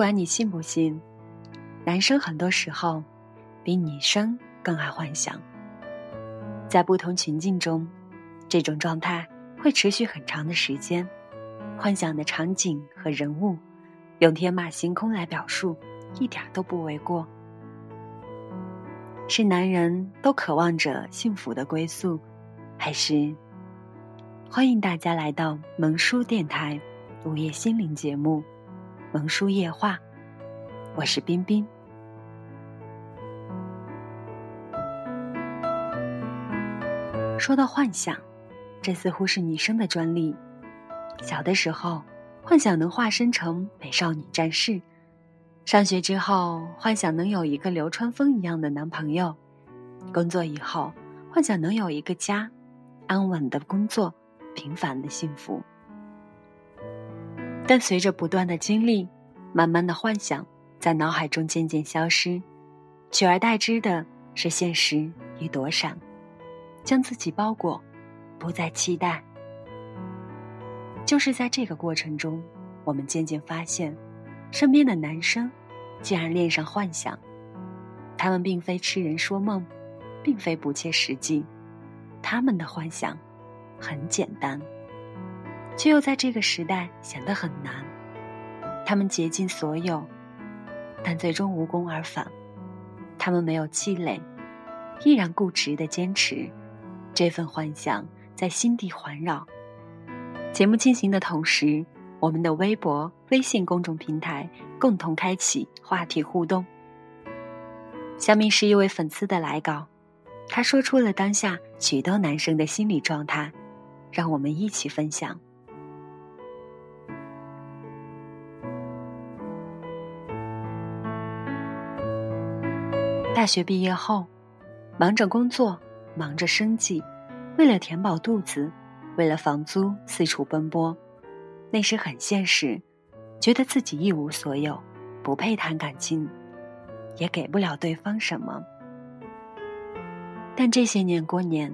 不管你信不信，男生很多时候比女生更爱幻想。在不同情境中，这种状态会持续很长的时间。幻想的场景和人物，用天马行空来表述，一点都不为过。是男人都渴望着幸福的归宿，还是？欢迎大家来到萌叔电台午夜心灵节目。萌叔夜话，我是冰冰。说到幻想，这似乎是女生的专利。小的时候，幻想能化身成美少女战士；上学之后，幻想能有一个流川枫一样的男朋友；工作以后，幻想能有一个家，安稳的工作，平凡的幸福。但随着不断的经历，慢慢的幻想在脑海中渐渐消失，取而代之的是现实与躲闪，将自己包裹，不再期待。就是在这个过程中，我们渐渐发现，身边的男生竟然恋上幻想，他们并非痴人说梦，并非不切实际，他们的幻想很简单。却又在这个时代显得很难。他们竭尽所有，但最终无功而返。他们没有气馁，依然固执的坚持。这份幻想在心底环绕。节目进行的同时，我们的微博、微信公众平台共同开启话题互动。下面是一位粉丝的来稿，他说出了当下许多男生的心理状态，让我们一起分享。大学毕业后，忙着工作，忙着生计，为了填饱肚子，为了房租四处奔波。那时很现实，觉得自己一无所有，不配谈感情，也给不了对方什么。但这些年过年，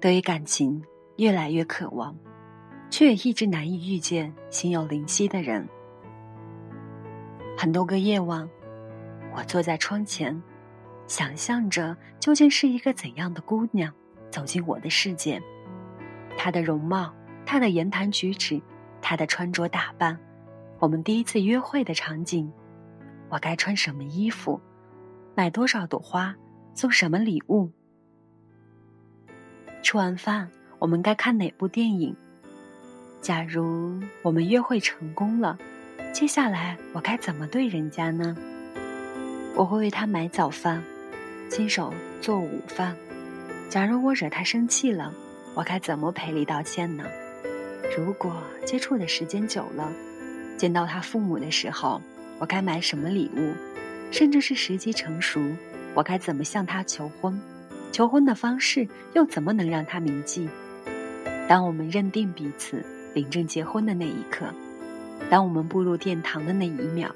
对于感情越来越渴望，却也一直难以遇见心有灵犀的人。很多个夜晚，我坐在窗前。想象着究竟是一个怎样的姑娘走进我的世界，她的容貌，她的言谈举止，她的穿着打扮，我们第一次约会的场景，我该穿什么衣服，买多少朵花，送什么礼物？吃完饭我们该看哪部电影？假如我们约会成功了，接下来我该怎么对人家呢？我会为他买早饭。亲手做午饭。假如我惹他生气了，我该怎么赔礼道歉呢？如果接触的时间久了，见到他父母的时候，我该买什么礼物？甚至是时机成熟，我该怎么向他求婚？求婚的方式又怎么能让他铭记？当我们认定彼此，领证结婚的那一刻，当我们步入殿堂的那一秒，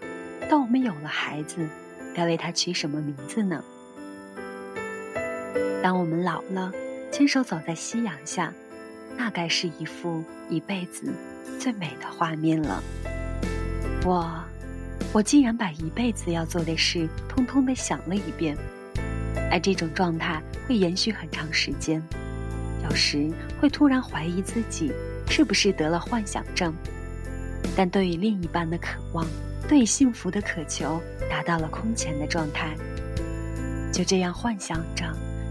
当我们有了孩子，该为他取什么名字呢？当我们老了，牵手走在夕阳下，那该是一幅一辈子最美的画面了。我，我竟然把一辈子要做的事通通的想了一遍，而这种状态会延续很长时间，有时会突然怀疑自己是不是得了幻想症。但对于另一半的渴望，对幸福的渴求，达到了空前的状态。就这样幻想着。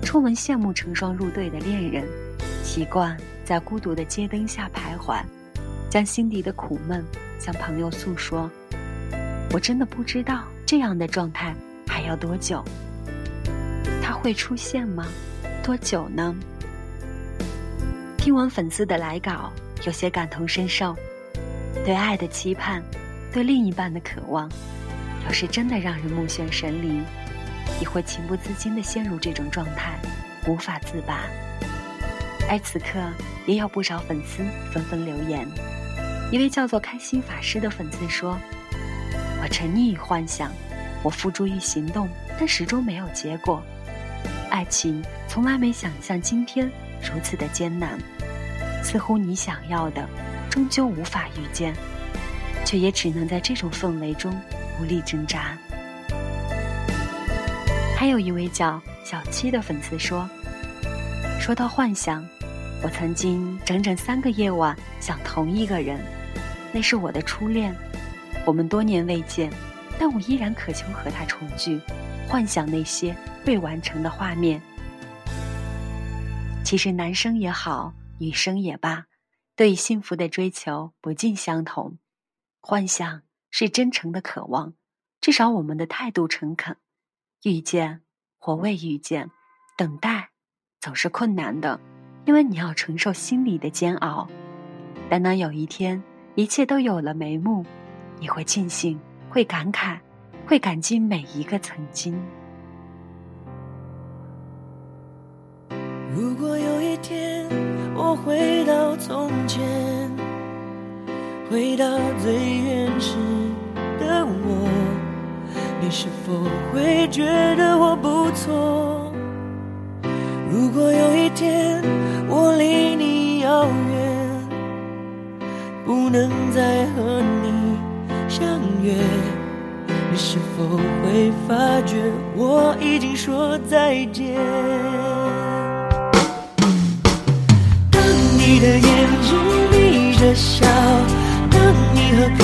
出门羡慕成双入对的恋人，习惯在孤独的街灯下徘徊，将心底的苦闷向朋友诉说，我真的不知道这样的状态还要多久。它会出现吗？多久呢？听完粉丝的来稿，有些感同身受，对爱的期盼，对另一半的渴望，有时真的让人目眩神离，也会情不自禁地陷入这种状态，无法自拔。而此刻，也有不少粉丝纷纷留言。一位叫做开心法师的粉丝说：“我沉溺于幻想，我付诸于行动，但始终没有结果。爱情从来没想象今天如此的艰难，似乎你想要的，终究无法遇见，却也只能在这种氛围中无力挣扎。”还有一位叫小七的粉丝说：“说到幻想。”我曾经整整三个夜晚想同一个人，那是我的初恋。我们多年未见，但我依然渴求和他重聚，幻想那些未完成的画面。其实男生也好，女生也罢，对幸福的追求不尽相同。幻想是真诚的渴望，至少我们的态度诚恳。遇见或未遇见，等待总是困难的。因为你要承受心里的煎熬，但当有一天一切都有了眉目，你会庆幸，会感慨，会感激每一个曾经。如果有一天我回到从前，回到最原始的我，你是否会觉得我不错？如果有一天。我离你遥远，不能再和你相约，你是否会发觉我已经说再见？当你的眼睛眯着笑，当你喝可，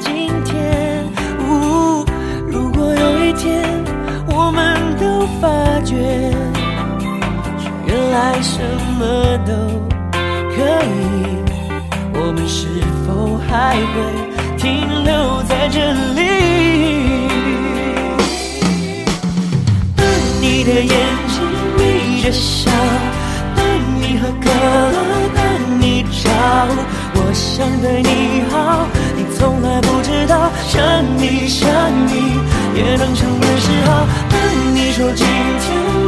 今天？如果有一天我们都发觉，原来什么都可以，我们是否还会停留在这里？当你的眼睛眯着笑。喝可乐等你找，我想对你好，从来不知道，想你想你也能成为嗜好。等你说今天